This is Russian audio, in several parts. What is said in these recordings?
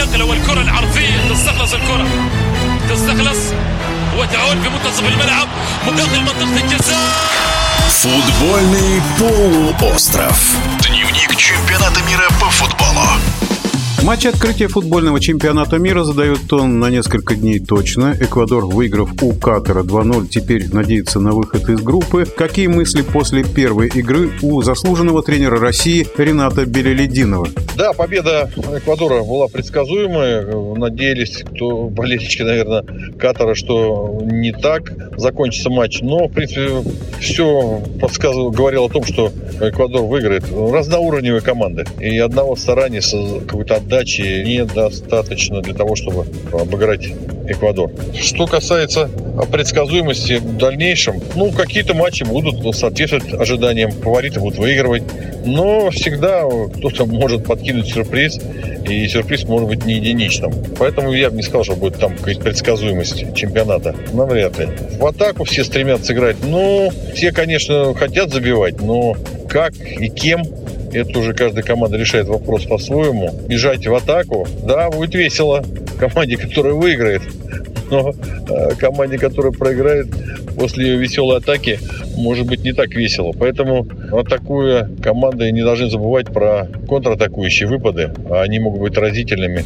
النقله والكره العرضيه تستخلص الكره تستخلص وتعود في منتصف الملعب مقابل منطقه الجزاء Футбольный полуостров. Дневник чемпионата мира по футболу. Матч открытия футбольного чемпионата мира задает тон на несколько дней точно. Эквадор, выиграв у Катара 2-0, теперь надеется на выход из группы. Какие мысли после первой игры у заслуженного тренера России Рената Белелединова? Да, победа Эквадора была предсказуемая. Надеялись, кто болельщики, наверное, Катара, что не так закончится матч. Но, в принципе, все подсказывало, говорило о том, что Эквадор выиграет. Разноуровневые команды. И одного старания, какой-то отдачи недостаточно для того, чтобы обыграть Эквадор. Что касается предсказуемости в дальнейшем, ну, какие-то матчи будут соответствовать ожиданиям. Фавориты будут выигрывать. Но всегда кто-то может подкинуть сюрприз, и сюрприз может быть не единичным. Поэтому я бы не сказал, что будет там какая-то предсказуемость чемпионата. Навряд ли. В атаку все стремятся играть. Ну, все, конечно, хотят забивать, но как и кем это уже каждая команда решает вопрос по-своему. Бежать в атаку, да, будет весело команде, которая выиграет. Но э, команде, которая проиграет после ее веселой атаки, может быть не так весело. Поэтому, атакуя команды, не должны забывать про контратакующие выпады. Они могут быть разительными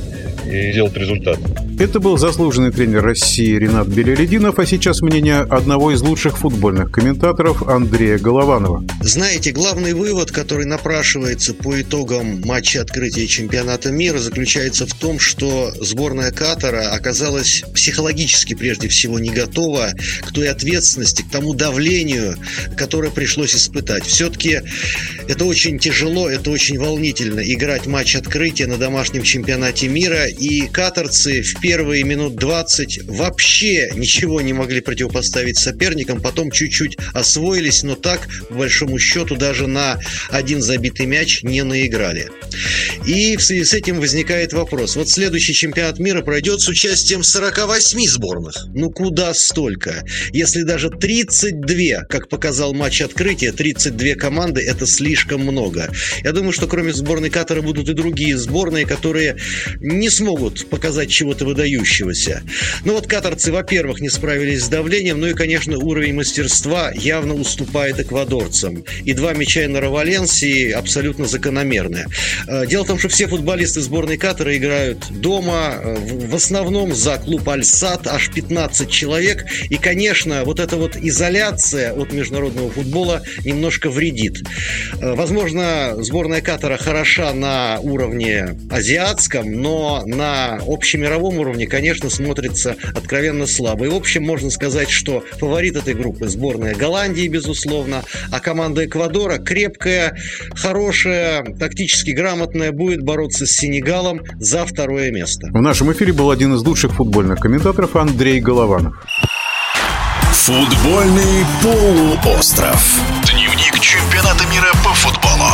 и сделать результат. Это был заслуженный тренер России Ренат Белелединов, а сейчас мнение одного из лучших футбольных комментаторов Андрея Голованова. Знаете, главный вывод, который напрашивается по итогам матча открытия чемпионата мира, заключается в том, что сборная Катара оказалась психологически прежде всего не готова к той ответственности, к тому давлению, которое пришлось испытать. Все-таки это очень тяжело, это очень волнительно играть матч открытия на домашнем чемпионате мира, и катарцы в первые минут 20 вообще ничего не могли противопоставить соперникам, потом чуть-чуть освоились, но так, по большому счету, даже на один забитый мяч не наиграли. И в связи с этим возникает вопрос. Вот следующий чемпионат мира пройдет с участием 48 сборных. Ну куда столько? Если даже 32, как показал матч открытия, 32 команды – это слишком много. Я думаю, что кроме сборной Катара будут и другие сборные, которые не смогут показать чего-то выдающегося. Ну вот катарцы, во-первых, не справились с давлением, ну и, конечно, уровень мастерства явно уступает эквадорцам. И два мяча Эннера Валенсии абсолютно закономерные. Э, дело в том, что все футболисты сборной Катара играют дома, э, в основном за клуб Аль-Сад, аж 15 человек. И, конечно, вот эта вот изоляция от международного футбола немножко вредит. Э, возможно, сборная Катара хороша на уровне азиатском, но на общемировом уровне, конечно, смотрится откровенно слабо. И, в общем, можно сказать, что фаворит этой группы сборная Голландии, безусловно, а команда Эквадора крепкая, хорошая, тактически грамотная, будет бороться с Сенегалом за второе место. В нашем эфире был один из лучших футбольных комментаторов Андрей Голованов. Футбольный полуостров. Дневник чемпионата мира по футболу.